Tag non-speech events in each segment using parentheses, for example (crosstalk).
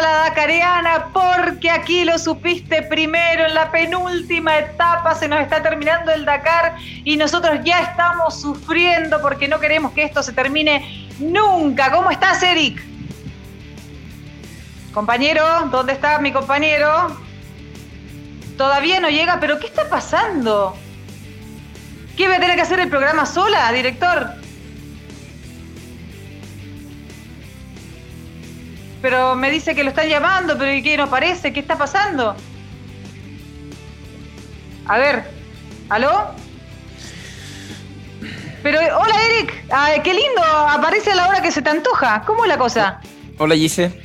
la Dacareana, porque aquí lo supiste primero, en la penúltima etapa se nos está terminando el Dakar y nosotros ya estamos sufriendo porque no queremos que esto se termine nunca. ¿Cómo estás, Eric? Compañero, ¿dónde está mi compañero? Todavía no llega, pero ¿qué está pasando? ¿Qué voy a tener que hacer el programa sola, director? Pero me dice que lo están llamando, pero ¿y qué no parece? ¿Qué está pasando? A ver, ¿aló? Pero, hola Eric, qué lindo, aparece a la hora que se te antoja. ¿Cómo es la cosa? Hola Gise,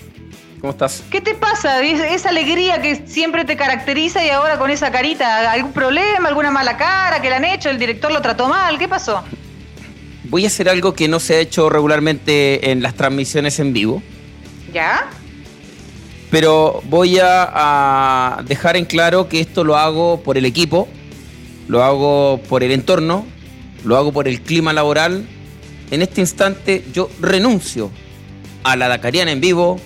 ¿cómo estás? ¿Qué te pasa? Esa alegría que siempre te caracteriza y ahora con esa carita, ¿algún problema, alguna mala cara que le han hecho? ¿El director lo trató mal? ¿Qué pasó? Voy a hacer algo que no se ha hecho regularmente en las transmisiones en vivo. ¿Ya? Pero voy a, dejar en claro que esto lo hago por el equipo, lo hago por el entorno, lo hago por el clima laboral. En este instante yo renuncio a la Dakariana en vivo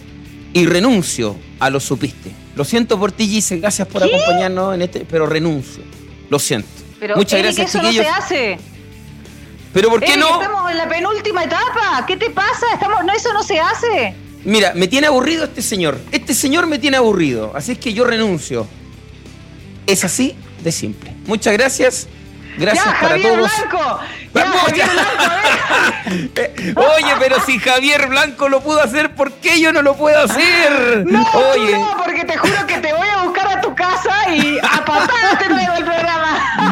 y renuncio a lo supiste. Lo siento por ti, Gise, gracias por acompañarnos en este, pero renuncio. Lo siento. Muchas gracias, eso no se hace. ¿Pero por qué no? Estamos en la penúltima etapa. ¿Qué te pasa? Estamos, no, eso no se hace. Mira, me tiene aburrido este señor. Este señor me tiene aburrido. Así es que yo renuncio. Es así de simple. Muchas gracias. Gracias para todos. Blanco. Ya, Javier Blanco, (laughs) Oye, pero si Javier Blanco lo pudo hacer, ¿por qué yo no lo puedo hacer? No, Oye. no, porque te juro que te voy a buscar a tu casa y a patadas te traigo el programa.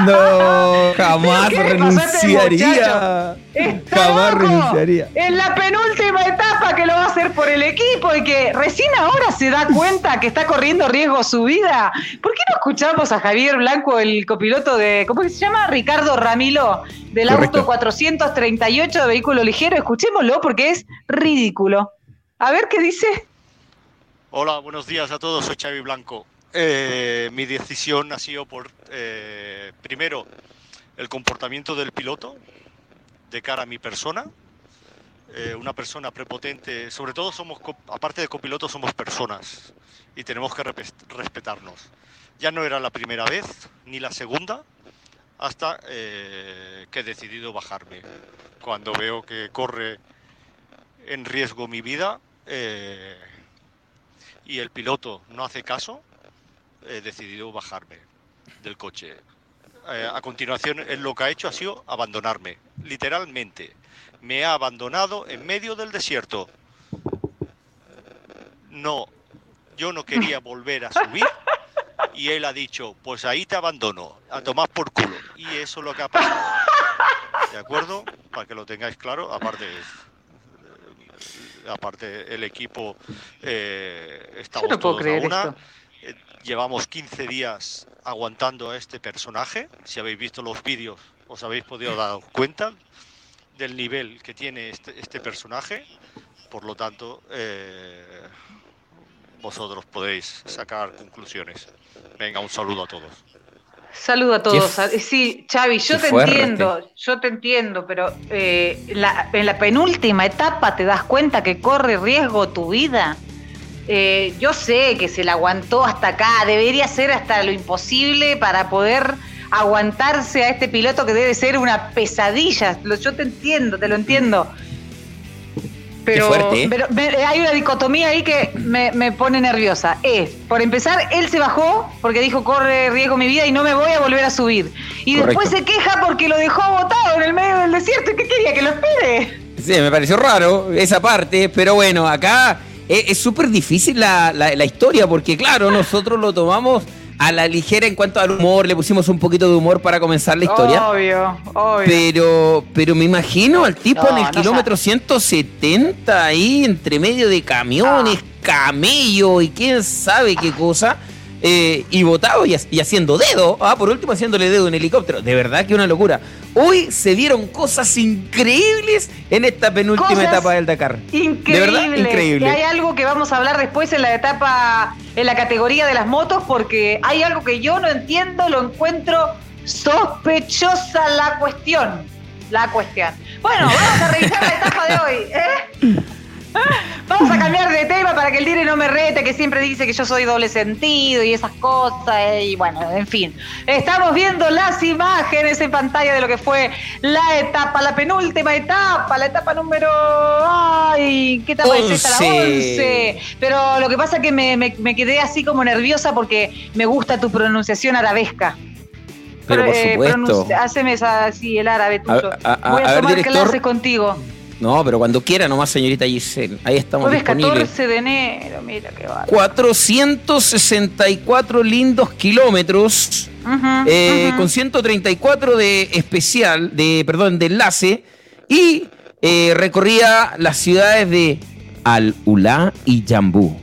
No, (laughs) jamás renunciaría. Jamás renunciaría. En la penúltima etapa que lo va a hacer por el equipo y que recién ahora se da cuenta que está corriendo riesgo su vida. ¿Por qué no escuchamos a Javier Blanco, el copiloto de, ¿cómo se llama? Ricardo Ramilo, del auto 438 de vehículo ligero. Escuchémoslo porque es ridículo. A ver qué dice. Hola, buenos días a todos. Soy Xavi Blanco. Eh, mi decisión ha sido por, eh, primero, el comportamiento del piloto, de cara a mi persona. Eh, una persona prepotente, sobre todo somos, aparte de copilotos, somos personas y tenemos que respetarnos. Ya no era la primera vez, ni la segunda, hasta eh, que he decidido bajarme. Cuando veo que corre en riesgo mi vida eh, y el piloto no hace caso, he decidido bajarme del coche. Eh, a continuación, él lo que ha hecho ha sido abandonarme, literalmente. Me ha abandonado en medio del desierto. No, yo no quería (laughs) volver a subir y él ha dicho, pues ahí te abandono, a tomar por culo. Y eso es lo que ha pasado. ¿De acuerdo? Para que lo tengáis claro, aparte aparte el equipo eh, estamos no una. Eh, llevamos 15 días aguantando a este personaje. Si habéis visto los vídeos, os habéis podido dar cuenta del nivel que tiene este, este personaje. Por lo tanto, eh, vosotros podéis sacar conclusiones. Venga, un saludo a todos. Saludo a todos. Sí, Xavi, yo te entiendo, yo te entiendo, pero eh, en la penúltima etapa te das cuenta que corre riesgo tu vida. Eh, yo sé que se la aguantó hasta acá, debería ser hasta lo imposible para poder aguantarse a este piloto que debe ser una pesadilla. Yo te entiendo, te lo entiendo. Pero, ¿eh? hay una dicotomía ahí que me, pone nerviosa. Es, por empezar, él se bajó porque dijo corre riesgo mi vida y no me voy a volver a subir. Y después se queja porque lo dejó botado en el medio del desierto. ¿Y qué quería? ¿Que lo espere? Sí, me pareció raro esa parte, pero bueno, acá es súper difícil la, la, historia porque, claro, nosotros lo tomamos a la ligera en cuanto al humor, le pusimos un poquito de humor para comenzar la historia. Obvio, obvio. Pero, pero me imagino al tipo en el kilómetro 170 ahí, entre medio de camiones, ah. camello y quién sabe qué cosa. Eh, y votado y, haciendo dedo, ah, por último haciéndole dedo en helicóptero. De verdad que una locura. Hoy se dieron cosas increíbles en esta penúltima etapa del Dakar. Increíble. De verdad, increíble. Y hay algo que vamos a hablar después en la etapa, en la categoría de las motos, porque hay algo que yo no entiendo, lo encuentro sospechosa la cuestión. La cuestión. Bueno, vamos a revisar la etapa de hoy. ¿eh? (laughs) (laughs) Vamos a cambiar de tema para que el Dire no me rete, que siempre dice que yo soy doble sentido y esas cosas. Y bueno, en fin. Estamos viendo las imágenes en pantalla de lo que fue la etapa, la penúltima etapa, la etapa número. ¡Ay! ¿Qué etapa es esta? La 11. Pero lo que pasa es que me, me, quedé así como nerviosa porque me gusta tu pronunciación arabesca. Pero, por eh, supuesto. Haceme así el árabe tuyo. Voy a, tomar clases contigo. No, pero cuando quiera nomás, señorita Giselle. Ahí estamos Jueves disponibles. 14 de enero, mira qué va. 464 lindos kilómetros. Eh, con 134 de especial, de, perdón, de enlace. Y eh, recorría las ciudades de Al-Ulá y Jambú.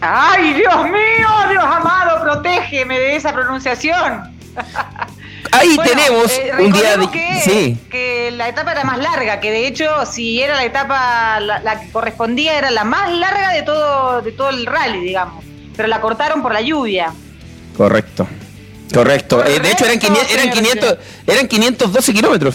¡Ay, Dios mío! Dios amado, protégeme de esa pronunciación. (laughs) Ahí tenemos eh, un día de... que, sí. que la etapa era más larga, que de hecho si era la etapa la, que correspondía era la más larga de todo de todo el rally, digamos, pero la cortaron por la lluvia. Correcto. Correcto. Eh, de hecho eran, 500, eran 500 eran 512 kilómetros.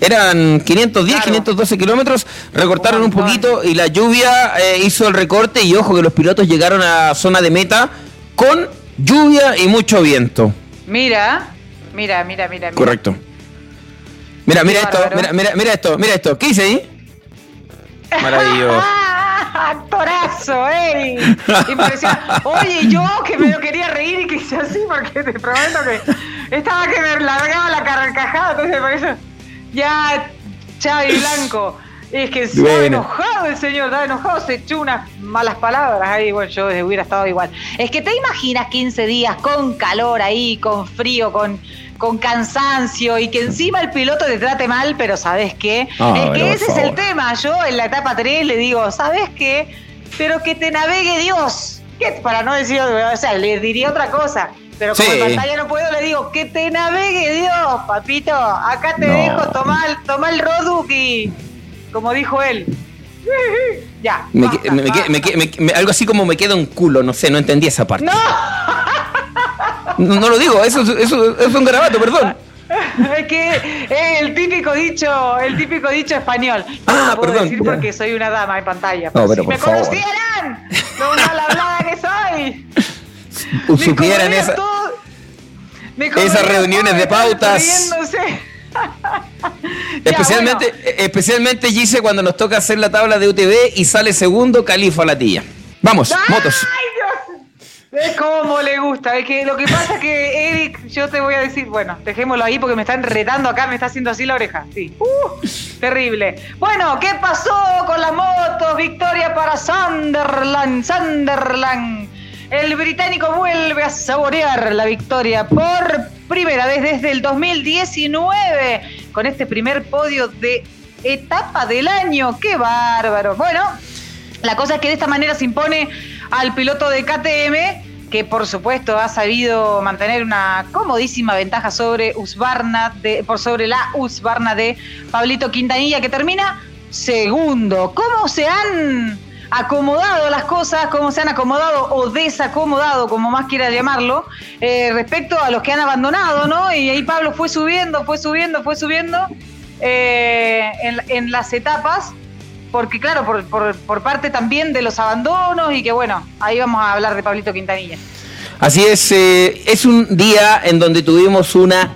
Eran 510, 512 kilómetros, recortaron un poquito y la lluvia eh, hizo el recorte y ojo que los pilotos llegaron a zona de meta con lluvia y mucho viento. Mira, mira, mira, mira. Correcto. Mira, mira esto, mira, mira, mira esto, mira esto. ¿Qué hice ahí? (laughs) Maravilloso. Actorazo, ey. (laughs) Impresionante. Oye, yo que me lo quería reír y que hice así porque te prometo que estaba que me largaba la carcajada, entonces por eso. Ya, Chavi Blanco. Es que estaba enojado el señor, estaba enojado, se echó unas malas palabras ahí, bueno, yo hubiera estado igual. Es que te imaginas 15 días con calor ahí, con frío, con, con cansancio y que encima el piloto te trate mal, pero ¿sabes qué? Ah, es que ese es el tema. Yo en la etapa 3 le digo, ¿sabes qué? Pero que te navegue Dios. ¿Qué? Para no decir, o sea, le diría otra cosa. Pero como en pantalla no puedo, le digo, que te navegue Dios, papito. Acá te dejo, toma, toma el Roduki como dijo él. ya. algo así como me queda un culo, no sé, no entendí esa parte. No. (laughs) no, lo digo, eso, eso, es un garabato, perdón. Es que es el típico dicho, el típico dicho español. ah, no puedo perdón. decir porque soy una dama en pantalla. no, pero si me conocieran, lo mal hablada que soy. Supieran esa, esas reuniones de pautas. (laughs) especialmente, especialmente Gise cuando nos toca hacer la tabla de UTV y sale segundo Califa la tía. Vamos, motos. Es como le gusta. Es que lo que pasa es que Eric, yo te voy a decir, bueno, dejémoslo ahí porque me está enredando acá, me está haciendo así la oreja. Sí. Uh, terrible. Bueno, ¿qué pasó con la moto? Victoria para Sunderland. Sunderland. El británico vuelve a saborear la victoria por primera vez desde el 2019 con este primer podio de etapa del año. ¡Qué bárbaro! Bueno, la cosa es que de esta manera se impone al piloto de KTM que por supuesto ha sabido mantener una comodísima ventaja sobre Usbarna de, por sobre la Usbarna de Pablito Quintanilla que termina segundo. ¿Cómo se han acomodado las cosas, cómo se han acomodado o desacomodado, como más quiera llamarlo, eh, respecto a los que han abandonado, ¿no? Y ahí Pablo fue subiendo, fue subiendo, fue subiendo eh, en, las etapas, porque claro, por, parte también de los abandonos y que bueno, ahí vamos a hablar de Pablito Quintanilla. Así es, eh, es un día en donde tuvimos una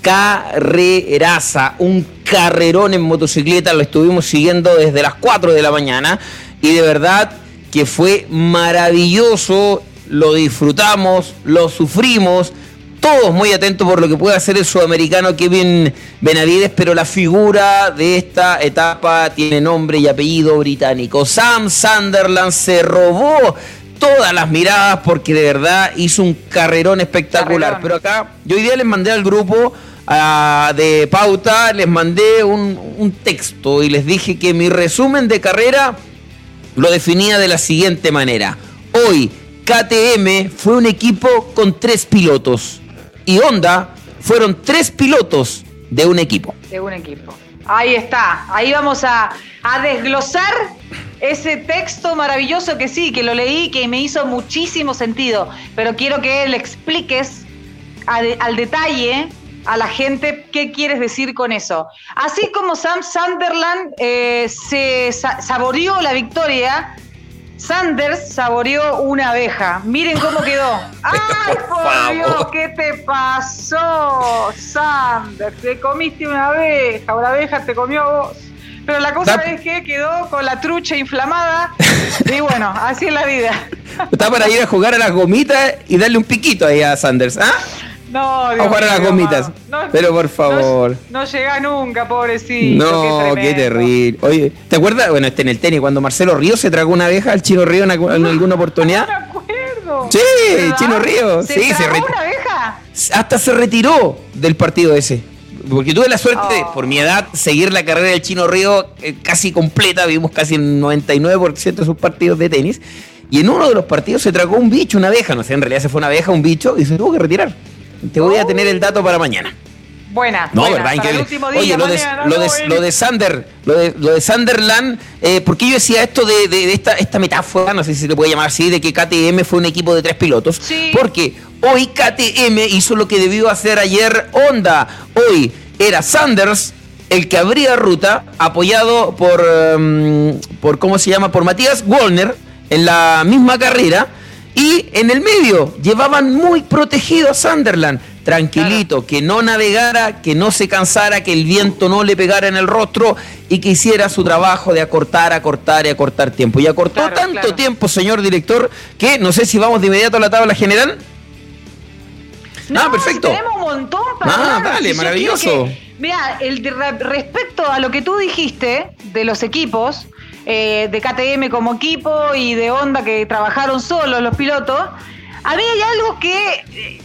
carreraza, un carrerón en motocicleta, lo estuvimos siguiendo desde las 4 de la mañana y de verdad que fue maravilloso, lo disfrutamos, lo sufrimos, todos muy atentos por lo que puede hacer el sudamericano Kevin Benavides, pero la figura de esta etapa tiene nombre y apellido británico. Sam Sunderland se robó todas las miradas porque de verdad hizo un carrerón espectacular. Pero acá yo hoy día les mandé al grupo ah, de pauta, les mandé un, un texto y les dije que mi resumen de carrera lo definía de la siguiente manera. Hoy KTM fue un equipo con tres pilotos y Honda fueron tres pilotos de un equipo. De un equipo. Ahí está, ahí vamos a, desglosar ese texto maravilloso que sí, que lo leí, que me hizo muchísimo sentido, pero quiero que le expliques al detalle a la gente qué quieres decir con eso. Así como Sam Sunderland eh, se saboreó la victoria, Sanders saboreó una abeja. Miren cómo quedó. (laughs) ¡Ay, por Dios! ¿Qué te pasó, Sanders? Te comiste una abeja, la abeja te comió vos. Pero la cosa es que quedó con la trucha inflamada. y bueno, así es la vida. (laughs) Está para ir a jugar a las gomitas y darle un piquito ahí a Sanders, ¿ah? No, Dios a jugar a las gomitas. pero por favor. No, llega nunca, pobrecito. No, qué, terrible. Oye, ¿te acuerdas? Bueno, este en el tenis, cuando Marcelo Río se tragó una abeja al Chino Río en, alguna oportunidad. (laughs) No me acuerdo. Sí, Chino Río. ¿Se sí, tragó una abeja? Hasta se retiró del partido ese. Porque tuve la suerte, oh. por mi edad, seguir la carrera del Chino Río eh, casi completa. Vimos casi el 99% de sus partidos de tenis. Y en uno de los partidos se tragó un bicho, una abeja. No sé, en realidad se fue una abeja, un bicho, y se tuvo que retirar. Te voy a tener el dato para mañana. Buena. No, ¿verdad? Oye, lo, de, lo, de, Sander, lo de, lo de Sunderland, eh, porque yo decía esto de, esta, esta metáfora, no sé si se le puede llamar así, de que KTM fue un equipo de tres pilotos. Porque hoy KTM hizo lo que debió hacer ayer Honda. Hoy era Sanders el que abría ruta, apoyado por, em, por ¿cómo se llama? Por Matías Wallner en la misma carrera y en el medio llevaban muy protegido a Sunderland, tranquilito, que no navegara, que no se cansara, que el viento no le pegara en el rostro y que hiciera su trabajo de acortar, acortar y acortar tiempo. Y acortó tanto tiempo, señor director, que no sé si vamos de inmediato a la tabla general. No, ah, perfecto. tenemos un montón para Ah, dale, maravilloso. mira, el respecto a lo que tú dijiste de los equipos, eh, de KTM como equipo y de Honda que trabajaron solos los pilotos, a mí hay algo que eh,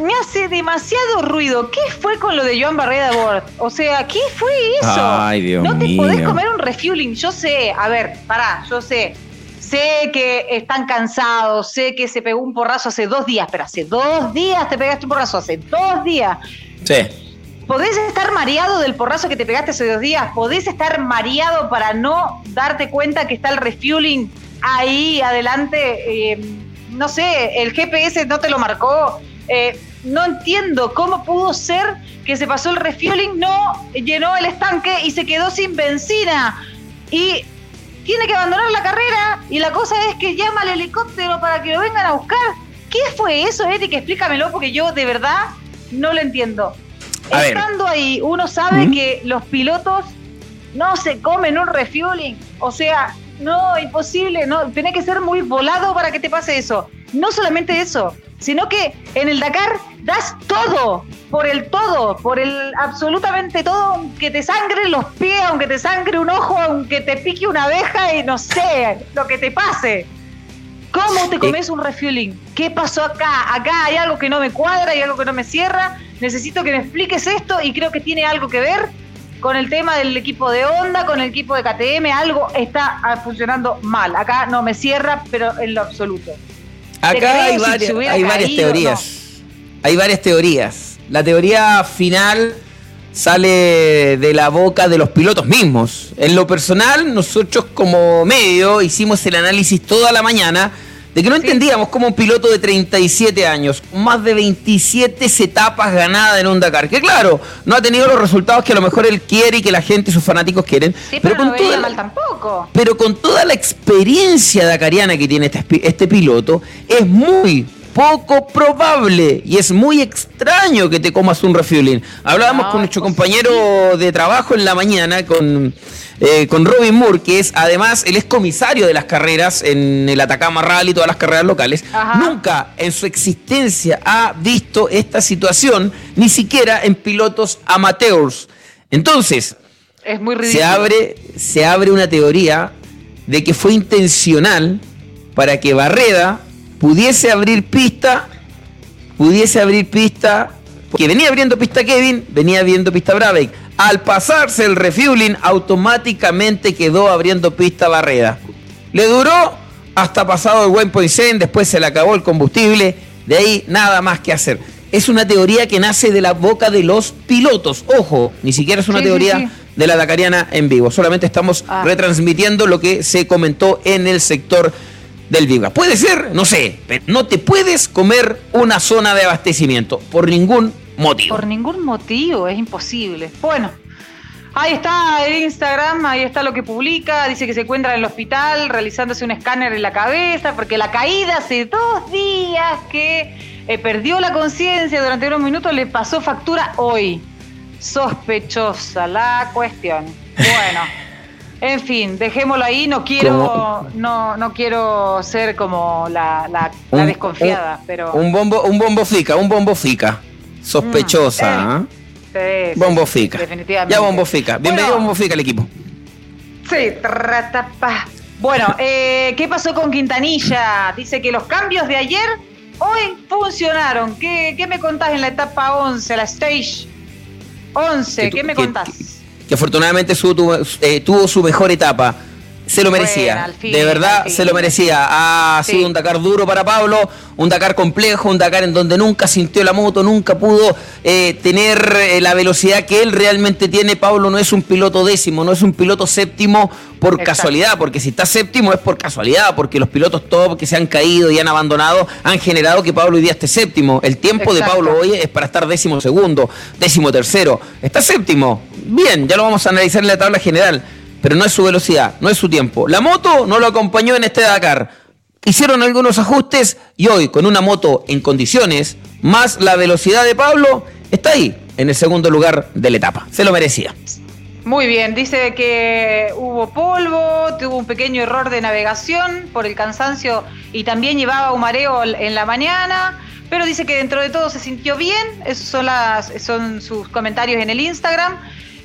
me hace demasiado ruido. ¿Qué fue con lo de Joan Barreda Bord? O sea, ¿qué fue eso? no te podés comer un refueling. Yo sé, a ver, pará, yo sé. Sé que están cansados, sé que se pegó un porrazo hace dos días, pero hace dos días te pegaste un porrazo, hace dos días. Sí podés estar mareado del porrazo que te pegaste hace dos días, podés estar mareado para no darte cuenta que está el refueling ahí adelante, eh, no sé, el GPS no te lo marcó. Eh, no entiendo cómo pudo ser que se pasó el refueling, no llenó el estanque y se quedó sin benzina. Y tiene que abandonar la carrera y la cosa es que llama al helicóptero para que lo vengan a buscar. ¿Qué fue eso, Eric? Explícamelo porque yo de verdad no lo entiendo. Estando ahí, uno sabe que los pilotos no se comen un refueling. O sea, no, imposible, no, tiene que ser muy volado para que te pase eso. No solamente eso, sino que en el Dakar das todo, por el todo, por el absolutamente todo, aunque te sangre los pies, aunque te sangre un ojo, aunque te pique una abeja y no sé, lo que te pase. ¿Cómo te comes un refueling? ¿Qué pasó acá? Acá hay algo que no me cuadra, hay algo que no me cierra. Necesito que me expliques esto y creo que tiene algo que ver con el tema del equipo de Honda, con el equipo de KTM. Algo está ah, funcionando mal. Acá no me cierra, pero en lo absoluto. Acá hay, varias, teorías. Hay varias teorías. La teoría final sale de la boca de los pilotos mismos. En lo personal, nosotros como medio hicimos el análisis toda la mañana de que no entendíamos cómo un piloto de 37 años, con más de 27 etapas ganadas en un Dakar, que claro, no ha tenido los resultados que a lo mejor él quiere y que la gente y sus fanáticos quieren. pero, con toda mal tampoco. Pero con toda la experiencia dakariana que tiene este, este piloto, es muy poco probable y es muy extraño que te comas un refueling. Hablábamos con nuestro compañero de trabajo en la mañana, con, eh, con Robin Moore, que es además el comisario de las carreras en el Atacama Rally y todas las carreras locales. Nunca en su existencia ha visto esta situación, ni siquiera en pilotos amateurs. Entonces, es muy se, abre, se abre una teoría de que fue intencional para que Barreda pudiese abrir pista, pudiese abrir pista, porque venía abriendo pista Kevin, venía abriendo pista Brabeck. Al pasarse el refueling, automáticamente quedó abriendo pista Barreda. Le duró hasta pasado el buen Poisson, después se le acabó el combustible, de ahí nada más que hacer. Es una teoría que nace de la boca de los pilotos. Ojo, ni siquiera es una teoría de la Dakariana en vivo. Solamente estamos ah. retransmitiendo lo que se comentó en el sector del Viva. Puede ser, no sé, pero no te puedes comer una zona de abastecimiento por ningún motivo. Por ningún motivo, es imposible. Bueno, ahí está el Instagram, ahí está lo que publica, dice que se encuentra en el hospital realizándose un escáner en la cabeza, porque la caída hace dos días que eh, perdió la conciencia durante unos minutos, le pasó factura hoy. Sospechosa la cuestión. Bueno. (laughs) En fin, dejémoslo ahí. No quiero, no, no quiero ser como la, la, desconfiada, pero. Un bombo, un bombo fica, un bombo fica. Sospechosa. Mm, ¿eh? bombo fica. Definitivamente. Ya bombo fica. Bienvenido bombo fica al equipo. Sí, tratapa. Bueno, (laughs) eh, ¿qué pasó con Quintanilla? Dice que los cambios de ayer hoy funcionaron. ¿Qué, qué me contás en la etapa 11, la stage 11? ¿Qué me contás? que afortunadamente eh, tuvo, su mejor etapa. Se lo merecía, de verdad se lo merecía. Ha sido un Dakar duro para Pablo, un Dakar complejo, un Dakar en donde nunca sintió la moto, nunca pudo eh, tener eh, la velocidad que él realmente tiene. Pablo no es un piloto décimo, no es un piloto séptimo por casualidad, porque si está séptimo es por casualidad, porque los pilotos top que se han caído y han abandonado han generado que Pablo hoy día esté séptimo. El tiempo de Pablo hoy es para estar décimo segundo, décimo tercero. Está séptimo, bien, ya lo vamos a analizar en la tabla general, pero no es su velocidad, no es su tiempo. La moto no lo acompañó en este Dakar. Hicieron algunos ajustes y hoy, con una moto en condiciones, más la velocidad de Pablo, está ahí, en el segundo lugar de la etapa. Se lo merecía. Muy bien, dice que hubo polvo, tuvo un pequeño error de navegación por el cansancio y también llevaba un mareo en la mañana, pero dice que dentro de todo se sintió bien, esos son, son sus comentarios en el Instagram.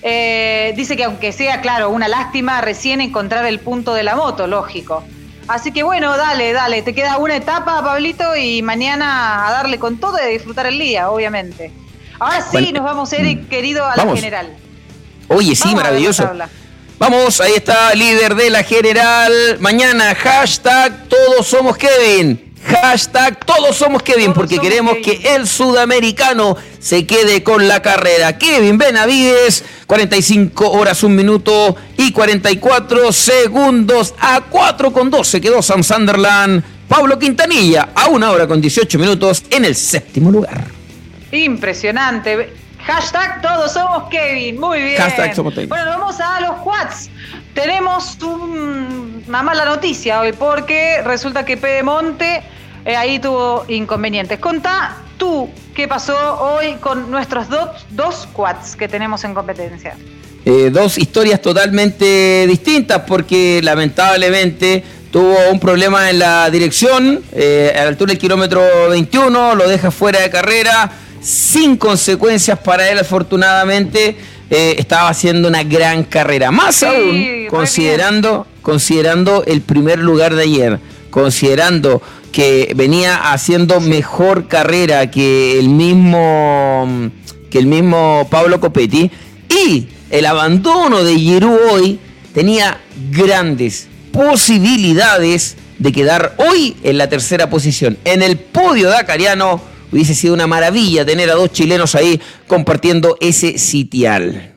Eh, dice que aunque sea, claro, una lástima recién encontrar el punto de la moto, lógico. Así que bueno, dale, dale, te queda una etapa, Pablito, y mañana a darle con todo y a disfrutar el día, obviamente. Ahora sí, nos vamos, Eric, mm, querido, a la general. Oye, sí, maravilloso. Vamos, ahí está, líder de la general. Mañana, hashtag Todos Somos Kevin. Hashtag todos somos Kevin porque queremos que el sudamericano se quede con la carrera. Kevin Benavides, 45 horas, 1 minuto y 44 segundos a 4 con 12 quedó Sam Sunderland. Pablo Quintanilla a 1 hora con 18 minutos en el séptimo lugar. Impresionante. Hashtag todos somos Kevin. Muy bien. Hashtag somos Kevin. Bueno, vamos a los quads. Tenemos una mala noticia hoy porque resulta que Pedemonte eh, ahí tuvo inconvenientes. Contá tú qué pasó hoy con nuestros dos, dos quads que tenemos en competencia. Eh, dos historias totalmente distintas porque lamentablemente tuvo un problema en la dirección eh, a la altura del kilómetro 21, lo deja fuera de carrera sin consecuencias para él afortunadamente. estaba haciendo una gran carrera, más aún considerando, considerando el primer lugar de ayer, considerando que venía haciendo mejor carrera que el mismo que el mismo Pablo Copetti y el abandono de Giroud hoy tenía grandes posibilidades de quedar hoy en la tercera posición. En el podio dakariano hubiese sido una maravilla tener a dos chilenos ahí compartiendo ese sitial.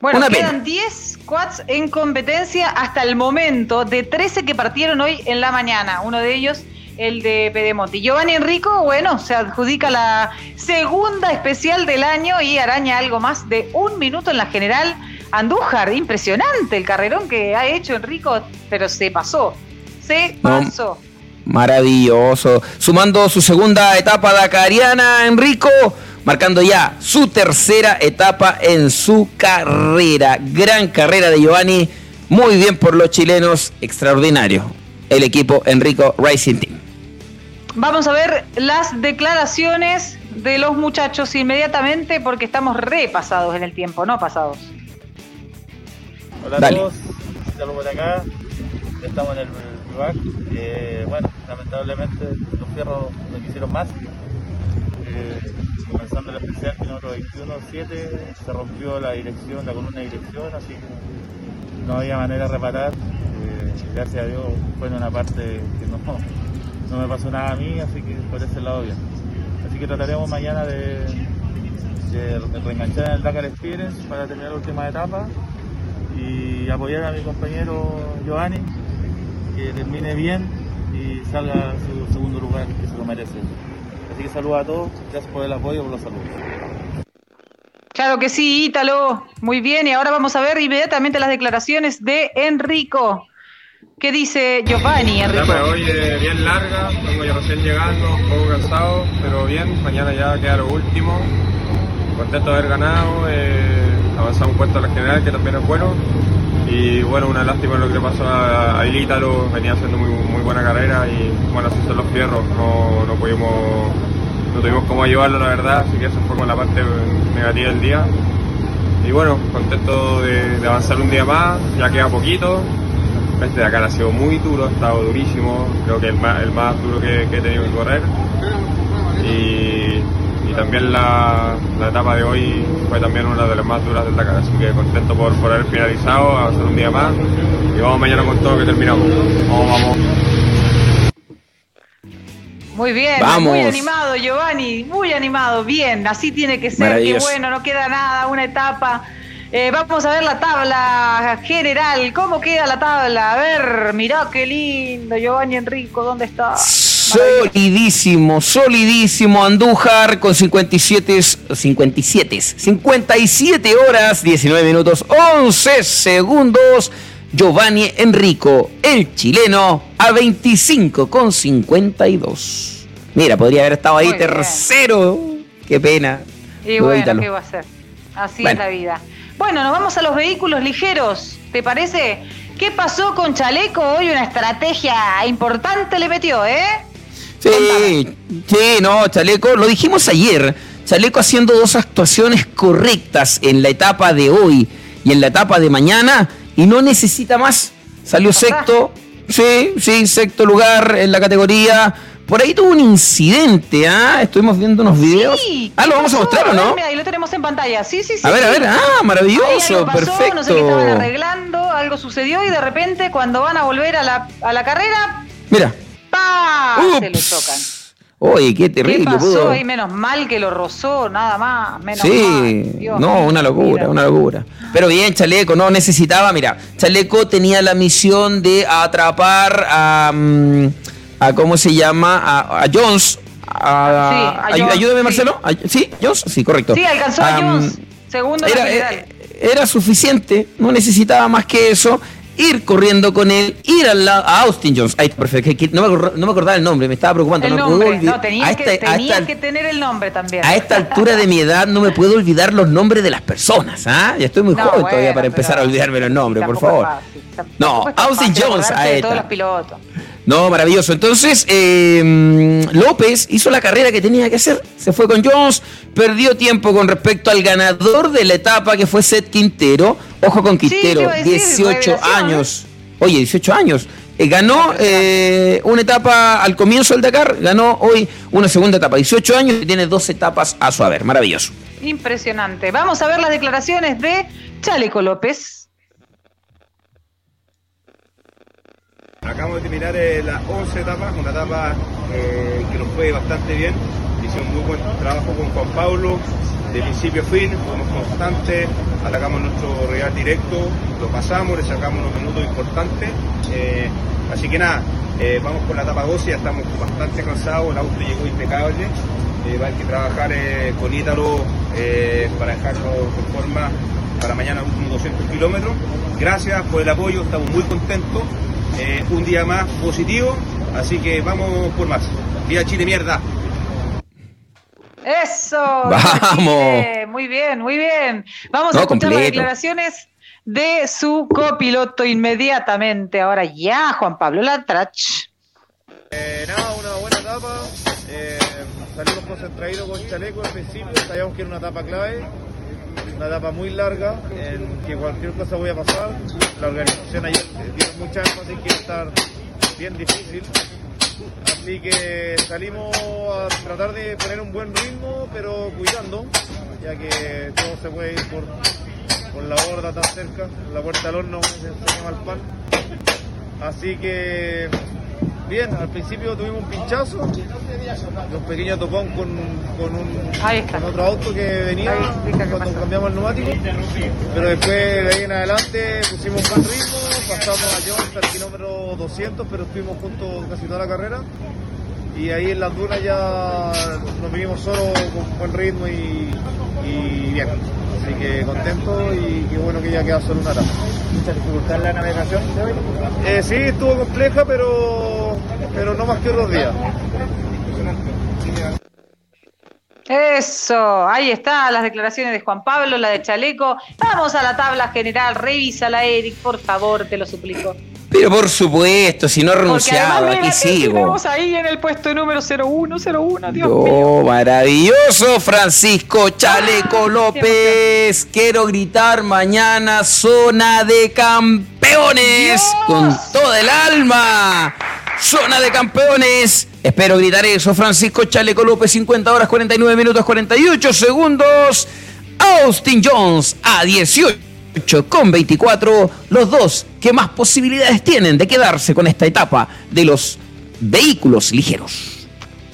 Bueno, quedan 10 quads en competencia hasta el momento de 13 que partieron hoy en la mañana. Uno de ellos el de Pedemonte. Giovanni Enrico, bueno, se adjudica la segunda especial del año y araña algo más de un minuto en la general. Andújar, impresionante el carrerón que ha hecho Enrico, pero se pasó, se pasó. Maravilloso. Sumando su segunda etapa dakariana, Enrico, marcando ya su tercera etapa en su carrera. Gran carrera de Giovanni, muy bien por los chilenos, extraordinario. El equipo Enrico Racing Team. Vamos a ver las declaraciones de los muchachos inmediatamente porque estamos repasados en el tiempo, no pasados. Hola a todos, saludos de acá, estamos en el Eh, bueno, lamentablemente los fierros no quisieron más. Eh, comenzando el especial, kilómetro 21-7, se rompió la dirección, la columna de dirección, así que no había manera de reparar. Eh, gracias a Dios fue en una parte que no, no me pasó nada a mí, así que por ese lado bien. Así que trataremos mañana de, de reenganchar en el Dakar Experience para terminar la última etapa y apoyar a mi compañero Giovanni que termine bien y salga a su segundo lugar que se lo merece. Así que saludos a todos, gracias por el apoyo, por los saludos. Claro que sí, Ítalo. Muy bien, y ahora vamos a ver inmediatamente las declaraciones de Enrico. ¿Qué dice Giovanni, Enrico? La hoy es bien larga, vengo ya recién llegando, un poco cansado, pero bien. Mañana ya queda lo último. Contento de haber ganado, eh, avanzado un puesto a la general, que también es bueno. Y bueno, una lástima lo que pasó a, a Ítalo, venía haciendo muy, muy buena carrera y bueno, así son los fierros, no, no pudimos no tuvimos cómo llevarlo la verdad, así que eso fue como la parte negativa del día. Y bueno, contento de, avanzar un día más, ya queda poquito. Este de acá ha sido muy duro, ha estado durísimo, creo que el más, el más duro que, he tenido que correr. Y, también la, etapa de hoy fue también una de las más duras del Dakar, así que contento por, por haber finalizado, avanzar un día más. Y vamos mañana con todo que terminamos. Vamos, vamos. Muy bien, muy animado Giovanni, muy animado, bien, así tiene que ser, qué bueno, no queda nada, una etapa. Eh, vamos a ver la tabla general, ¿cómo queda la tabla? A ver, mirá qué lindo, Giovanni Enrico, ¿dónde está? Solidísimo, solidísimo Andújar con 57, 57, 57 horas, 19 minutos, 11 segundos. Giovanni Enrico, el chileno, a 25 con 52. Mira, podría haber estado ahí tercero. Qué pena. Y bueno, ¿qué va a ser? Así es la vida. Bueno, nos vamos a los vehículos ligeros, ¿te parece? ¿Qué pasó con Chaleco? Hoy una estrategia importante le metió, ¿eh? Sí, sí, no, Chaleco, lo dijimos ayer. Chaleco haciendo dos actuaciones correctas en la etapa de hoy y en la etapa de mañana y no necesita más. Salió sexto, sí, sí, sexto lugar en la categoría. Por ahí tuvo un incidente, ¿ah? Estuvimos viendo unos videos. ah, lo vamos a mostrar, ¿o no? Mira, ahí lo tenemos en pantalla. Sí, sí, sí. A ver, a ver, ah, maravilloso, perfecto. No sé qué estaban arreglando, algo sucedió y de repente cuando van a volver a la, a la carrera. Mira. ¡Pah! Se le tocan. Oye, qué terrible. ¿Qué pasó ahí? Menos mal que lo rozó, nada más. Menos sí, no, una locura, una locura. Pero bien, Chaleco, no necesitaba, mira, Chaleco tenía la misión de atrapar a, mm, a ¿cómo se llama? A, Jones. A, sí, ayúdame, Marcelo. ¿Sí? ¿Jones? Sí, correcto. Sí, alcanzó a Jones. Segundo era, eh, era suficiente, no necesitaba más que eso ir corriendo con él, ir al lado a Austin Jones. Ay, perfecto, no, me, no me acordaba el nombre, me estaba preocupando. El no, nombre, no tenías, que, que, tener el nombre también. A esta altura de mi edad no me puedo olvidar los nombres de las personas. ¿ah? Ya estoy muy joven todavía para empezar a olvidarme los nombres, por favor. No, Austin Jones a esta. Todos los pilotos. No, maravilloso. Entonces, eh, López hizo la carrera que tenía que hacer. Se fue con Jones, perdió tiempo con respecto al ganador de la etapa que fue Seth Quintero. Ojo con Quintero, 18 años. Oye, 18 años. Eh, ganó eh, una etapa al comienzo del Dakar, ganó hoy una segunda etapa. 18 años y tiene dos etapas a su haber. Maravilloso. Impresionante. Vamos a ver las declaraciones de Chaleco López. Acabamos de terminar eh, las 11 etapas, una etapa eh, que nos fue bastante bien. Hicimos muy buen trabajo con Juan Pablo, de principio a fin, fuimos constantes, atacamos nuestro rival directo, lo pasamos, le sacamos unos minutos importantes. Eh, así que nada, vamos con la etapa 12, ya estamos bastante cansados, el auto llegó impecable. haber que trabajar con Ítalo para dejarlo de forma para mañana unos 200 kilómetros. Gracias por el apoyo, estamos muy contentos. Eh, un día más positivo, así que vamos por más. Viva Chile, mierda. Eso. (laughs) Vamos. Muy bien, muy bien. Vamos a escuchar las declaraciones de su copiloto inmediatamente. Ahora ya, Juan Pablo Latrach. Eh, nada, una buena etapa. Eh, salimos concentrados con chaleco al principio. Sabíamos que era una etapa clave una etapa muy larga en que cualquier cosa voy a pasar. La organización ayer dio mucha énfasis que estar bien difícil. Así que salimos a tratar de poner un buen ritmo, pero cuidando, ya que todo se puede ir por, por la borda tan cerca, la puerta del horno, se llama el pan. Así que Bien, al principio tuvimos un pinchazo, un pequeño topón con, con, un, otro auto que venía cuando cambiamos el neumático, pero después de ahí en adelante pusimos un buen ritmo, pasamos a John hasta el kilómetro 200, pero estuvimos juntos casi toda la carrera. Y ahí en las dunas ya nos vinimos solo con buen ritmo y, bien. Así que contento y qué bueno que ya queda solo una etapa. ¿Mucha dificultad en la navegación de hoy? Eh, sí, estuvo compleja, pero, pero no más que otros días. Eso, ahí está, las declaraciones de Juan Pablo, la de Chaleco. Vamos a la tabla general, revísala, Eric, por favor, te lo suplico. Pero por supuesto, si no he renunciado, aquí sigo. Estamos ahí en el puesto número 0101, Dios oh, maravilloso, Francisco Chaleco ah, López. Quiero gritar mañana zona de campeones con toda el alma. Zona de campeones. Espero gritar eso. Francisco Chaleco López, 50 horas, 49 minutos, 48 segundos. Austin Jones a 18 con 24. Los dos que más posibilidades tienen de quedarse con esta etapa de los vehículos ligeros.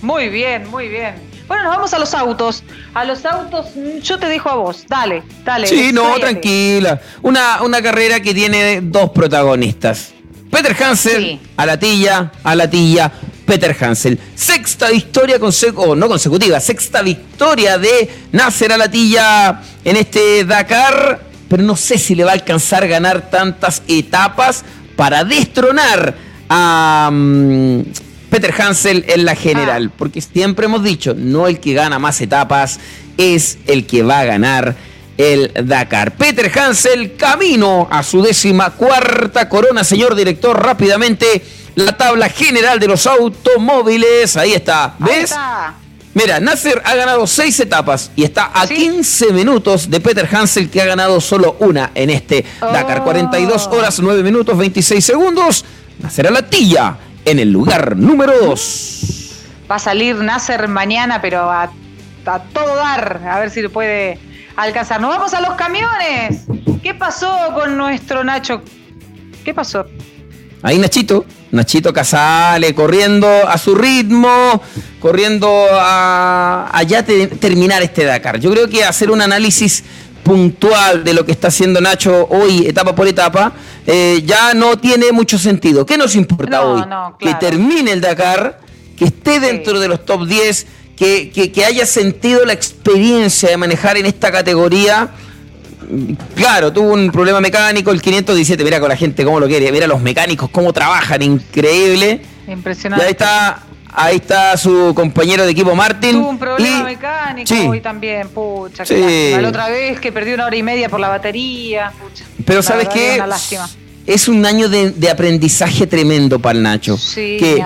Muy bien, muy bien. Bueno, nos vamos a los autos. A los autos, yo te dejo a vos. Dale, dale. Sí, no, tranquila. Una, una carrera que tiene dos protagonistas. Peter Hansel, a la tilla, a la tilla, Peter Hansel. Sexta victoria consecutiva, no consecutiva, sexta victoria de Nasser a la tilla en este Dakar, pero no sé si le va a alcanzar ganar tantas etapas para destronar a mm, Peter Hansel en la general, ah. porque siempre hemos dicho, no el que gana más etapas es el que va a ganar el Dakar. Peter Hansel, camino a su décima cuarta corona, señor director, rápidamente la tabla general de los automóviles. Ahí está, ¿ves? Mira, Nasser ha ganado seis etapas y está a 15 minutos de Peter Hansel que ha ganado solo una en este Dakar. 42 horas, 9 minutos, 26 segundos. Nasser a la tilla en el lugar número 2. Va a salir Nasser mañana, pero a, a todo dar, a ver si lo puede alcanzar. Nos vamos a los camiones. ¿Qué pasó con nuestro Nacho? ¿Qué pasó? Ahí Nachito, Nachito Casale corriendo a su ritmo, corriendo a, ya terminar este Dakar. Yo creo que hacer un análisis puntual de lo que está haciendo Nacho hoy, etapa por etapa, eh, ya no tiene mucho sentido. ¿Qué nos importa hoy? Que termine el Dakar, que esté dentro de los top 10 que, haya sentido la experiencia de manejar en esta categoría. Claro, tuvo un problema mecánico, el 517, mira con la gente cómo lo quiere, mira los mecánicos cómo trabajan, increíble. Impresionante. ahí está, ahí está su compañero de equipo Martín. Tuvo un problema mecánico y también, pucha, la otra vez que perdió una hora y media por la batería, pucha. Pero sabes qué, es un año de, aprendizaje tremendo para el Nacho. Sí, que,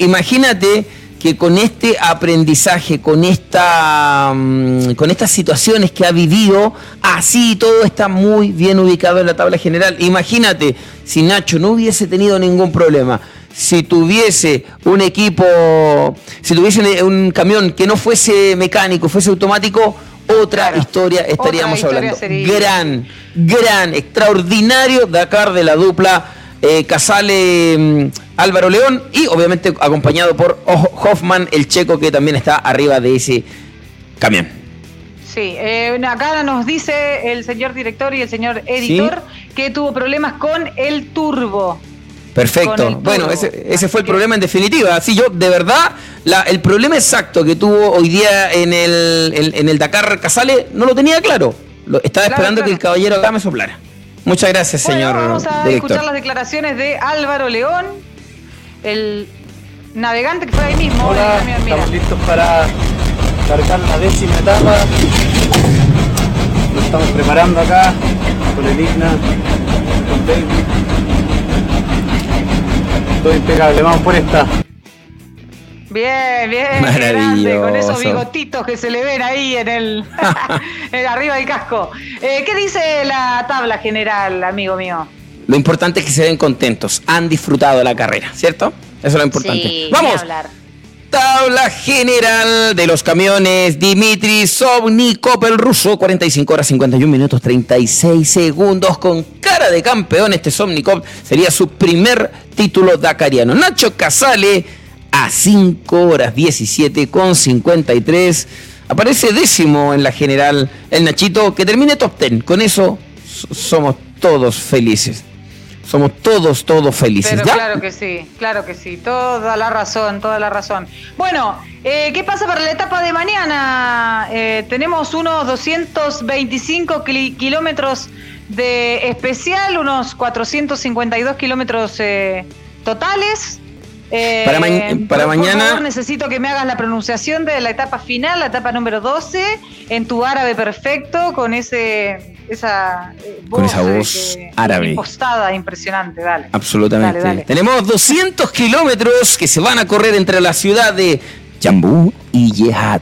imagínate que con este aprendizaje, con, esta, mm, con estas situaciones que ha vivido, así todo está muy bien ubicado en la tabla general. Imagínate, si Nacho no hubiese tenido ningún problema, si tuviese un equipo, si tuviese un camión que no fuese mecánico, fuese automático, otra historia estaríamos hablando. Gran, gran, extraordinario Dakar de la dupla eh, Casale mm, Álvaro León y obviamente acompañado por Hoffman, el checo que también está arriba de ese camión. Sí, eh, acá nos dice el señor director y el señor editor que tuvo problemas con el turbo. Perfecto. Bueno, ese, fue el problema en definitiva. Así yo, de verdad, el problema exacto que tuvo hoy día en el, en, el Dakar Casale no lo tenía claro. estaba esperando que el caballero acá me soplara. Muchas gracias, señor. Vamos a escuchar las declaraciones de Álvaro León, el navegante que fue ahí mismo. Hola, estamos listos para cargar la décima etapa. Nos estamos preparando acá con el Igna, con David. Todo impecable, vamos por esta. Bien, bien. Maravilloso. con esos bigotitos que se le ven ahí en el, (laughs) arriba del casco. Eh, ¿Qué dice la tabla general, amigo mío? Lo importante es que se ven contentos, han disfrutado la carrera, ¿cierto? Eso es lo importante. Sí, Vamos. Tabla general de los camiones Dimitri Sovnikov, el ruso, 45 horas 51 minutos 36 segundos con cara de campeón. Este Sovnikov sería su primer título dakariano. Nacho Casale a 5 horas 17 con 53. Aparece décimo en la general el Nachito, que termine top 10. Con eso somos todos felices. Somos todos, todos felices. Pero claro que sí, claro que sí, toda la razón, toda la razón. Bueno, eh, ¿qué pasa para la etapa de mañana? Eh, tenemos unos 225 kilómetros de especial, unos 452 kilómetros eh, totales. Para, para mañana. Por favor, necesito que me hagas la pronunciación de la etapa final, la etapa número 12, en tu árabe perfecto, con ese esa eh, voz, con esa voz árabe. Impostada, impresionante, dale. Absolutamente. Tenemos 200 kilómetros que se van a correr entre la ciudad de Jambú y Yehad.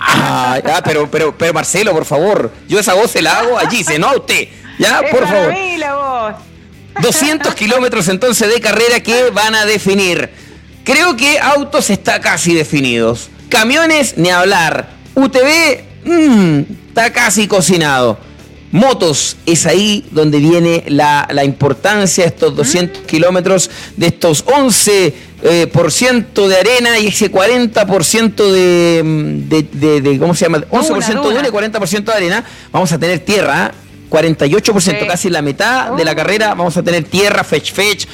Ah, pero, pero, pero Marcelo, por favor, yo esa voz se la hago allí, se no usted. Ya, por favor. Mí la voz. 200 kilómetros entonces de carrera que van a definir. Creo que autos está casi definidos. Camiones, ni hablar. UTV, mmm, está casi cocinado. Motos, es ahí donde viene la, importancia de estos 200 mm. kilómetros, de estos 11% eh, por ciento de arena y ese 40% de, de, de, ¿cómo se llama? 11% de arena y 40% de arena. Vamos a tener tierra, 48%, casi la mitad de la carrera. Vamos a tener tierra, fetch fetch,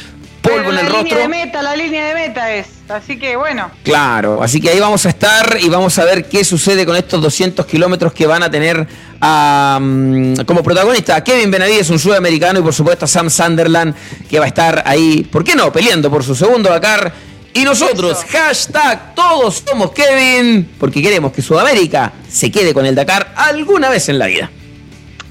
polvo en el rostro. La línea de meta, la línea de meta es. Así que bueno. Claro, así que ahí vamos a estar y vamos a ver qué sucede con estos 200 kilómetros que van a tener como protagonista a Kevin Benavides, un sudamericano, y por supuesto a Sam Sunderland, que va a estar ahí, ¿por qué no? Peleando por su segundo Dakar. Y nosotros, hashtag todos somos Kevin, porque queremos que Sudamérica se quede con el Dakar alguna vez en la vida.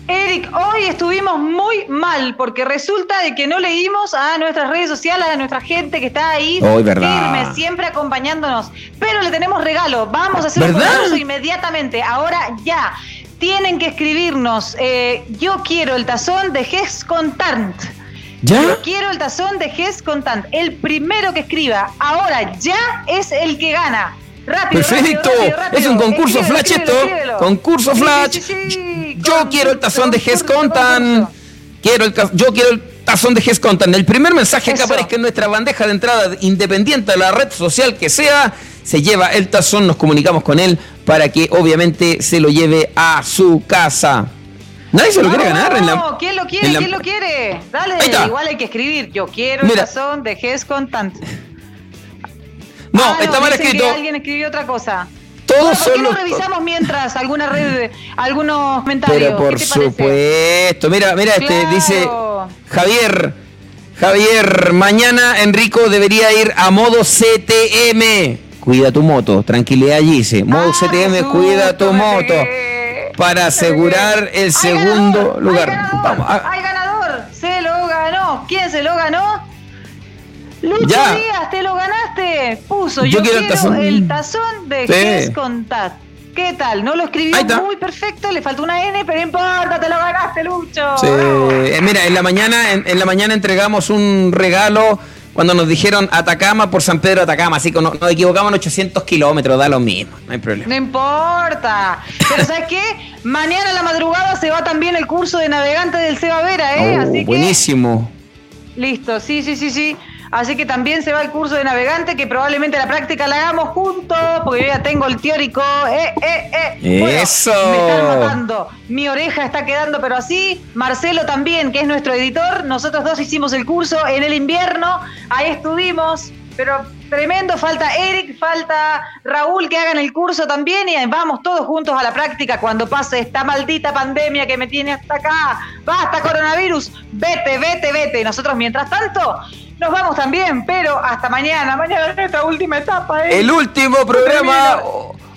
Eric, hoy estuvimos muy mal porque resulta de que no leímos a nuestras redes sociales, a nuestra gente que está ahí firme, siempre acompañándonos. Pero le tenemos regalo. Vamos a hacer un concurso inmediatamente, ahora ya. Tienen que escribirnos. Eh, yo quiero el tazón de Ges Contant. ¿Ya? Yo quiero el tazón de Ges Contant. El primero que escriba ahora ya es el que gana. Rápido, Perfecto. Es un concurso flash esto. Concurso flash. Yo quiero el tazón de Ges Contan. Quiero el, yo quiero el tazón de Ges Contan. El primer mensaje que aparezca en nuestra bandeja de entrada, independiente de la red social que sea, se lleva el tazón. Nos comunicamos con él para que obviamente se lo lleve a su casa. Nadie se lo quiere ganar. En la, ¿quién lo quiere? ¿Quién lo quiere? Dale, igual hay que escribir. Yo quiero el tazón de Ges Contant. No, ah, está mal escrito. alguien escribió otra cosa. Todos ¿Por qué no revisamos mientras alguna red, algunos comentarios? Pero por supuesto. Mira, mira, este dice Javier. Javier, mañana Enrico debería ir a modo CTM. Cuida tu moto, tranquilidad allí dice. Modo ah, CTM, cuida tu moto. Para asegurar el segundo lugar. Vamos. Hay ganador, se lo ganó. ¿Quién se lo ganó? Lucho Díaz, te lo ganaste. Puso, yo, quiero, el tazón, de Contat. ¿Qué tal? No lo escribió muy perfecto, le faltó una N, pero importa, te lo ganaste, Lucho. Sí. Eh, mira, en la mañana, en, la mañana entregamos un regalo cuando nos dijeron Atacama por San Pedro Atacama, así que nos, equivocamos en 800 kilómetros, da lo mismo, no hay problema. No importa. Pero ¿sabes qué? Mañana a la madrugada se va también el curso de navegante del Seba Vera, ¿eh? Oh, así buenísimo. Listo, sí, sí, sí, sí. Así que también se va el curso de navegante, que probablemente la práctica la hagamos juntos, porque yo ya tengo el teórico. ¡Eh, eh, eh! ¡Eso! Me están matando. Mi oreja está quedando, pero así. Marcelo también, que es nuestro editor. Nosotros dos hicimos el curso en el invierno. Ahí estuvimos. Pero tremendo, falta Eric, falta Raúl que hagan el curso también y vamos todos juntos a la práctica cuando pase esta maldita pandemia que me tiene hasta acá. Basta coronavirus, vete, vete, vete. Nosotros mientras tanto nos vamos también, pero hasta mañana. Mañana es nuestra última etapa. ¿eh? El último programa.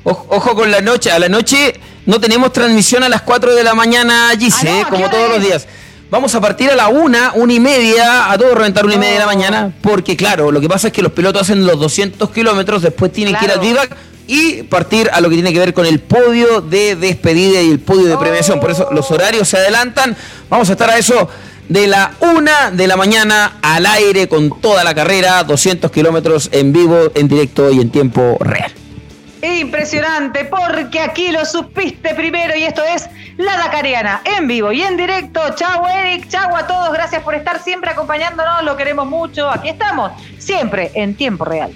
ojo con la noche. A la noche no tenemos transmisión a las 4 de la mañana, allí, ah, ¿eh? como todos los días. Vamos a partir a la una, una y media, a todo reventar una y media de la mañana, porque claro, lo que pasa es que los pilotos hacen los 200 kilómetros, después tienen que ir al vivac y partir a lo que tiene que ver con el podio de despedida y el podio de premiación. Por eso los horarios se adelantan. Vamos a estar a eso de la una de la mañana al aire con toda la carrera, 200 kilómetros en vivo, en directo y en tiempo real. Impresionante, porque aquí lo supiste primero y esto es La Dacariana, en vivo y en directo. Chau Eric, chau a todos, gracias por estar siempre acompañándonos, lo queremos mucho. Aquí estamos, siempre en tiempo real.